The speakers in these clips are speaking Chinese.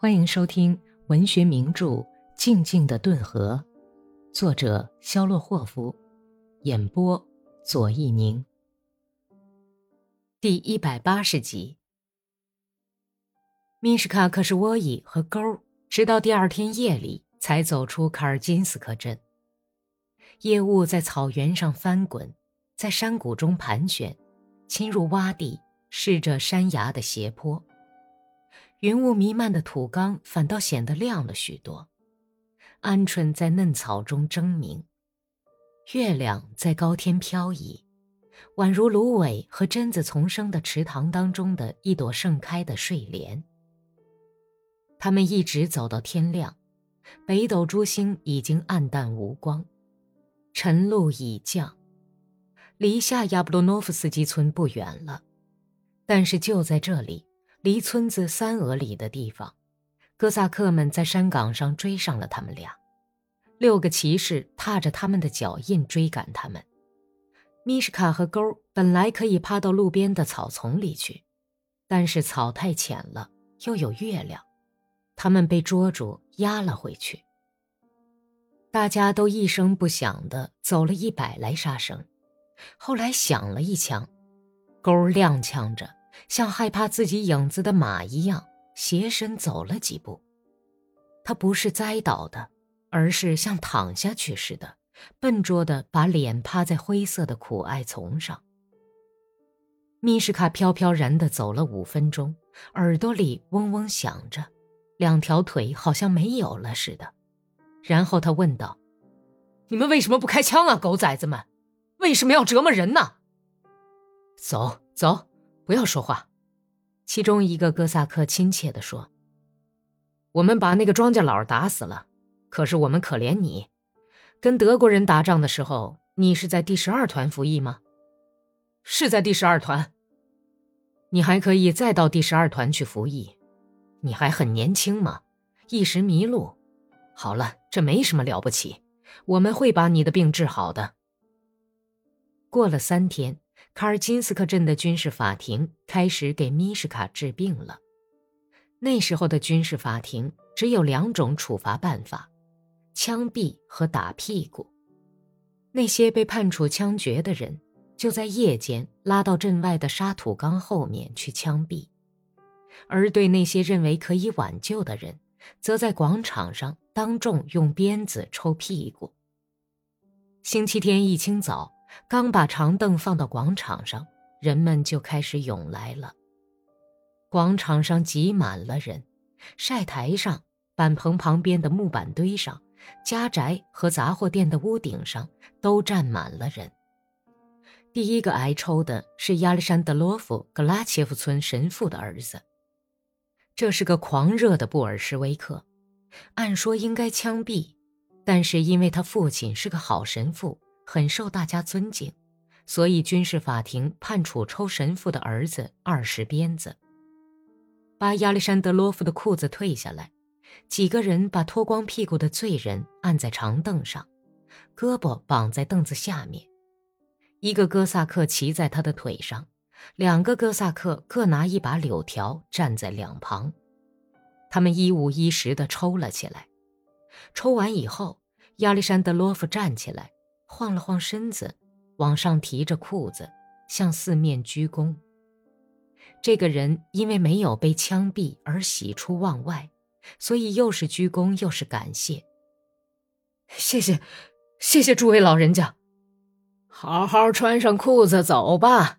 欢迎收听文学名著《静静的顿河》，作者肖洛霍夫，演播左一宁。第一百八十集。米什卡克什沃伊和钩直到第二天夜里才走出卡尔金斯克镇。夜雾在草原上翻滚，在山谷中盘旋，侵入洼地，试着山崖的斜坡。云雾弥漫的土缸反倒显得亮了许多，鹌鹑在嫩草中争鸣，月亮在高天飘移，宛如芦苇和榛子丛生的池塘当中的一朵盛开的睡莲。他们一直走到天亮，北斗诸星已经暗淡无光，晨露已降，离下亚布罗诺夫斯基村不远了，但是就在这里。离村子三俄里的地方，哥萨克们在山岗上追上了他们俩。六个骑士踏着他们的脚印追赶他们。米什卡和钩本来可以趴到路边的草丛里去，但是草太浅了，又有月亮，他们被捉住压了回去。大家都一声不响地走了一百来杀声，后来响了一枪，钩踉跄着。像害怕自己影子的马一样，斜身走了几步。他不是栽倒的，而是像躺下去似的，笨拙地把脸趴在灰色的苦艾丛上。米什卡飘飘然地走了五分钟，耳朵里嗡嗡响着，两条腿好像没有了似的。然后他问道：“你们为什么不开枪啊，狗崽子们？为什么要折磨人呢？”走走。不要说话，其中一个哥萨克亲切地说：“我们把那个庄稼佬打死了，可是我们可怜你。跟德国人打仗的时候，你是在第十二团服役吗？是在第十二团。你还可以再到第十二团去服役。你还很年轻嘛，一时迷路。好了，这没什么了不起，我们会把你的病治好的。”过了三天。卡尔金斯克镇的军事法庭开始给米什卡治病了。那时候的军事法庭只有两种处罚办法：枪毙和打屁股。那些被判处枪决的人，就在夜间拉到镇外的沙土缸后面去枪毙；而对那些认为可以挽救的人，则在广场上当众用鞭子抽屁股。星期天一清早。刚把长凳放到广场上，人们就开始涌来了。广场上挤满了人，晒台上、板棚旁边的木板堆上、家宅和杂货店的屋顶上都站满了人。第一个挨抽的是亚历山德罗夫·格拉切夫村神父的儿子。这是个狂热的布尔什维克，按说应该枪毙，但是因为他父亲是个好神父。很受大家尊敬，所以军事法庭判处抽神父的儿子二十鞭子。把亚历山德罗夫的裤子退下来，几个人把脱光屁股的罪人按在长凳上，胳膊绑在凳子下面，一个哥萨克骑在他的腿上，两个哥萨克各拿一把柳条站在两旁，他们一五一十地抽了起来。抽完以后，亚历山德罗夫站起来。晃了晃身子，往上提着裤子，向四面鞠躬。这个人因为没有被枪毙而喜出望外，所以又是鞠躬又是感谢。谢谢，谢谢诸位老人家。好好穿上裤子走吧。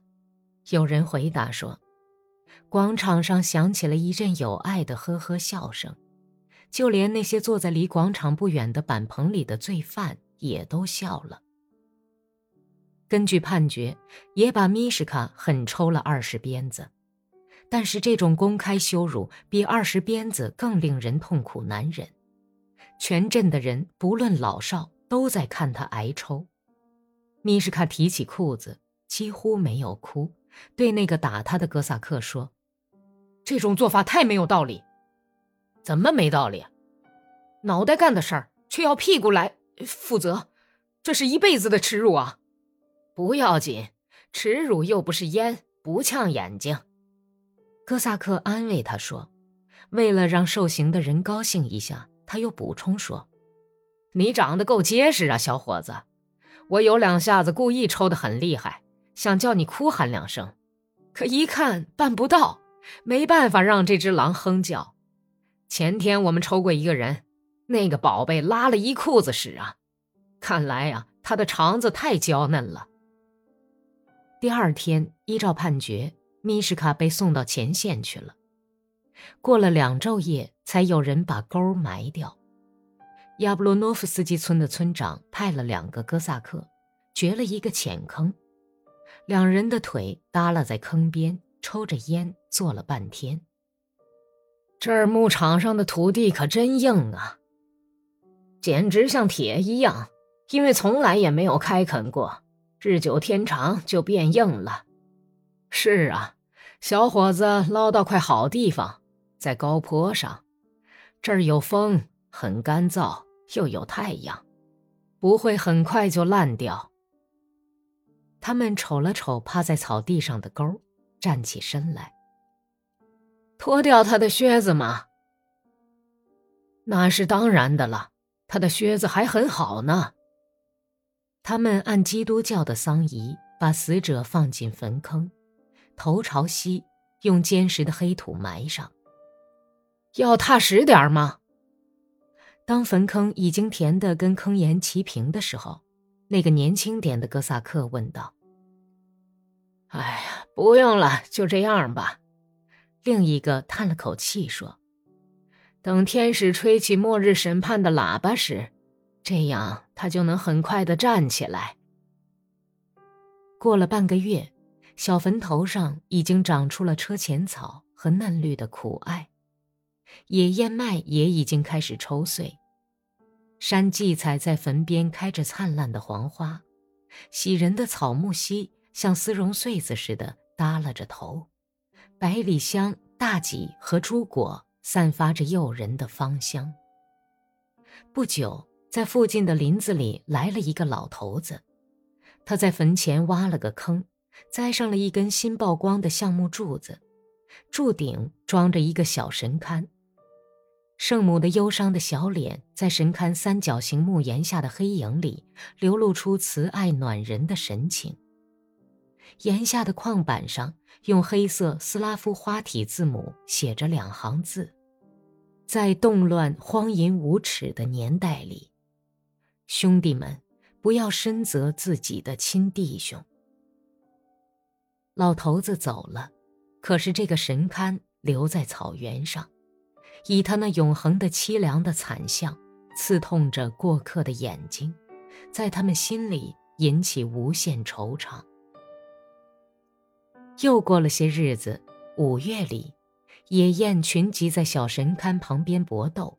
有人回答说。广场上响起了一阵有爱的呵呵笑声，就连那些坐在离广场不远的板棚里的罪犯。也都笑了。根据判决，也把米什卡狠抽了二十鞭子，但是这种公开羞辱比二十鞭子更令人痛苦难忍。全镇的人不论老少都在看他挨抽。米什卡提起裤子，几乎没有哭，对那个打他的哥萨克说：“这种做法太没有道理。怎么没道理？脑袋干的事儿，却要屁股来。”负责，这是一辈子的耻辱啊！不要紧，耻辱又不是烟，不呛眼睛。哥萨克安慰他说，为了让受刑的人高兴一下，他又补充说：“你长得够结实啊，小伙子。我有两下子故意抽得很厉害，想叫你哭喊两声，可一看办不到，没办法让这只狼哼叫。前天我们抽过一个人，那个宝贝拉了一裤子屎啊，看来呀，他的肠子太娇嫩了。”第二天，依照判决，米什卡被送到前线去了。过了两昼夜，才有人把沟埋掉。亚布罗诺夫斯基村的村长派了两个哥萨克，掘了一个浅坑，两人的腿耷拉在坑边，抽着烟坐了半天。这儿牧场上的土地可真硬啊，简直像铁一样，因为从来也没有开垦过，日久天长就变硬了。是啊，小伙子捞到块好地方。在高坡上，这儿有风，很干燥，又有太阳，不会很快就烂掉。他们瞅了瞅趴在草地上的沟，站起身来。脱掉他的靴子吗？那是当然的了，他的靴子还很好呢。他们按基督教的丧仪，把死者放进坟坑，头朝西，用坚实的黑土埋上。要踏实点吗？当坟坑已经填得跟坑沿齐平的时候，那个年轻点的哥萨克问道：“哎呀，不用了，就这样吧。”另一个叹了口气说：“等天使吹起末日审判的喇叭时，这样他就能很快的站起来。”过了半个月，小坟头上已经长出了车前草和嫩绿的苦艾。野燕麦也已经开始抽穗，山荠菜在坟边开着灿烂的黄花，喜人的草木樨像丝绒穗子似的耷拉着头，百里香、大戟和朱果散发着诱人的芳香。不久，在附近的林子里来了一个老头子，他在坟前挖了个坑，栽上了一根新曝光的橡木柱子，柱顶装着一个小神龛。圣母的忧伤的小脸，在神龛三角形木檐下的黑影里，流露出慈爱暖人的神情。檐下的框板上，用黑色斯拉夫花体字母写着两行字：“在动乱、荒淫无耻的年代里，兄弟们，不要深责自己的亲弟兄。”老头子走了，可是这个神龛留在草原上。以他那永恒的凄凉的惨相，刺痛着过客的眼睛，在他们心里引起无限惆怅。又过了些日子，五月里，野雁群集在小神龛旁边搏斗，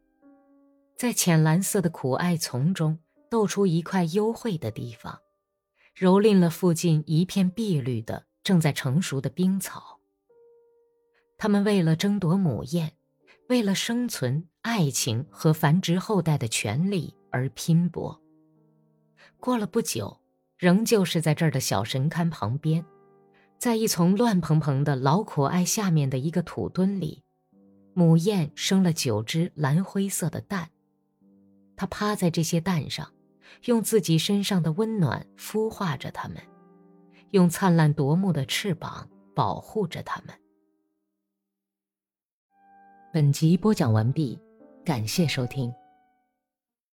在浅蓝色的苦艾丛中斗出一块幽会的地方，蹂躏了附近一片碧绿的正在成熟的冰草。他们为了争夺母雁。为了生存、爱情和繁殖后代的权利而拼搏。过了不久，仍旧是在这儿的小神龛旁边，在一丛乱蓬蓬的老苦艾下面的一个土墩里，母雁生了九只蓝灰色的蛋。它趴在这些蛋上，用自己身上的温暖孵化着它们，用灿烂夺目的翅膀保护着它们。本集播讲完毕，感谢收听。